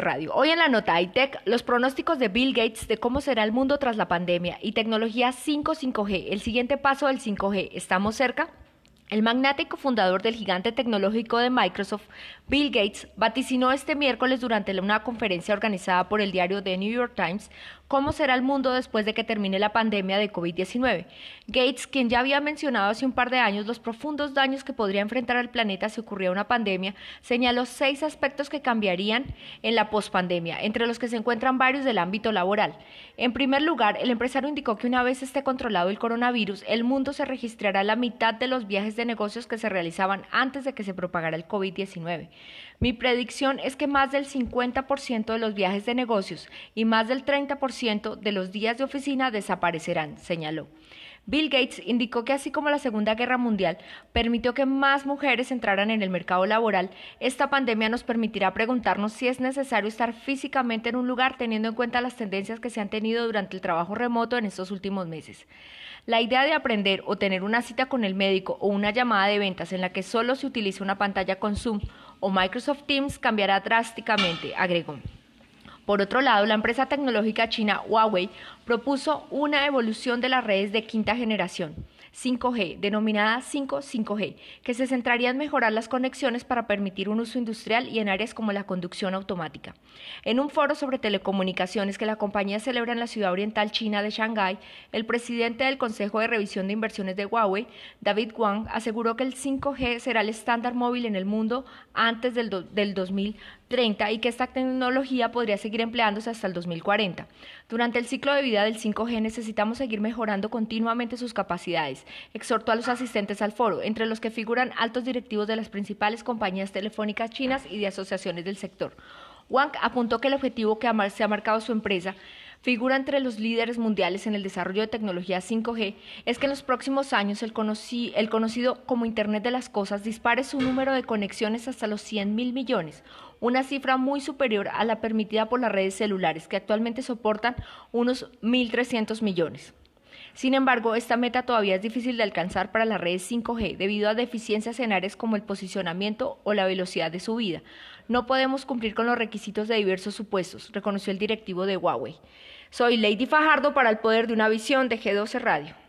Radio. Hoy en la nota iTech, los pronósticos de Bill Gates de cómo será el mundo tras la pandemia y tecnología 5 5G. El siguiente paso del 5G. ¿Estamos cerca? El magnático fundador del gigante tecnológico de Microsoft, Bill Gates, vaticinó este miércoles durante una conferencia organizada por el diario The New York Times cómo será el mundo después de que termine la pandemia de COVID-19. Gates, quien ya había mencionado hace un par de años los profundos daños que podría enfrentar al planeta si ocurría una pandemia, señaló seis aspectos que cambiarían en la pospandemia, entre los que se encuentran varios del ámbito laboral. En primer lugar, el empresario indicó que una vez esté controlado el coronavirus, el mundo se registrará la mitad de los viajes de negocios que se realizaban antes de que se propagara el COVID-19. Mi predicción es que más del 50% de los viajes de negocios y más del 30% de los días de oficina desaparecerán, señaló. Bill Gates indicó que así como la Segunda Guerra Mundial permitió que más mujeres entraran en el mercado laboral, esta pandemia nos permitirá preguntarnos si es necesario estar físicamente en un lugar teniendo en cuenta las tendencias que se han tenido durante el trabajo remoto en estos últimos meses. La idea de aprender o tener una cita con el médico o una llamada de ventas en la que solo se utiliza una pantalla con Zoom o Microsoft Teams cambiará drásticamente, agregó. Por otro lado, la empresa tecnológica china Huawei propuso una evolución de las redes de quinta generación. 5G, denominada 5-5G, que se centraría en mejorar las conexiones para permitir un uso industrial y en áreas como la conducción automática. En un foro sobre telecomunicaciones que la compañía celebra en la ciudad oriental china de Shanghái, el presidente del Consejo de Revisión de Inversiones de Huawei, David Wang, aseguró que el 5G será el estándar móvil en el mundo antes del, del 2030 y que esta tecnología podría seguir empleándose hasta el 2040. Durante el ciclo de vida del 5G necesitamos seguir mejorando continuamente sus capacidades Exhortó a los asistentes al foro, entre los que figuran altos directivos de las principales compañías telefónicas chinas y de asociaciones del sector. Wang apuntó que el objetivo que se ha marcado su empresa figura entre los líderes mundiales en el desarrollo de tecnología 5G es que en los próximos años el, el, conocido como Internet de las Cosas dispare su número de conexiones hasta los 100 mil millones, una cifra muy superior a la permitida por las redes celulares, que actualmente soportan unos 1.300 millones. Sin embargo, esta meta todavía es difícil de alcanzar para las redes 5G debido a deficiencias en áreas como el posicionamiento o la velocidad de subida. No podemos cumplir con los requisitos de diversos supuestos, reconoció el directivo de Huawei. Soy Lady Fajardo para el poder de una visión de G12 Radio.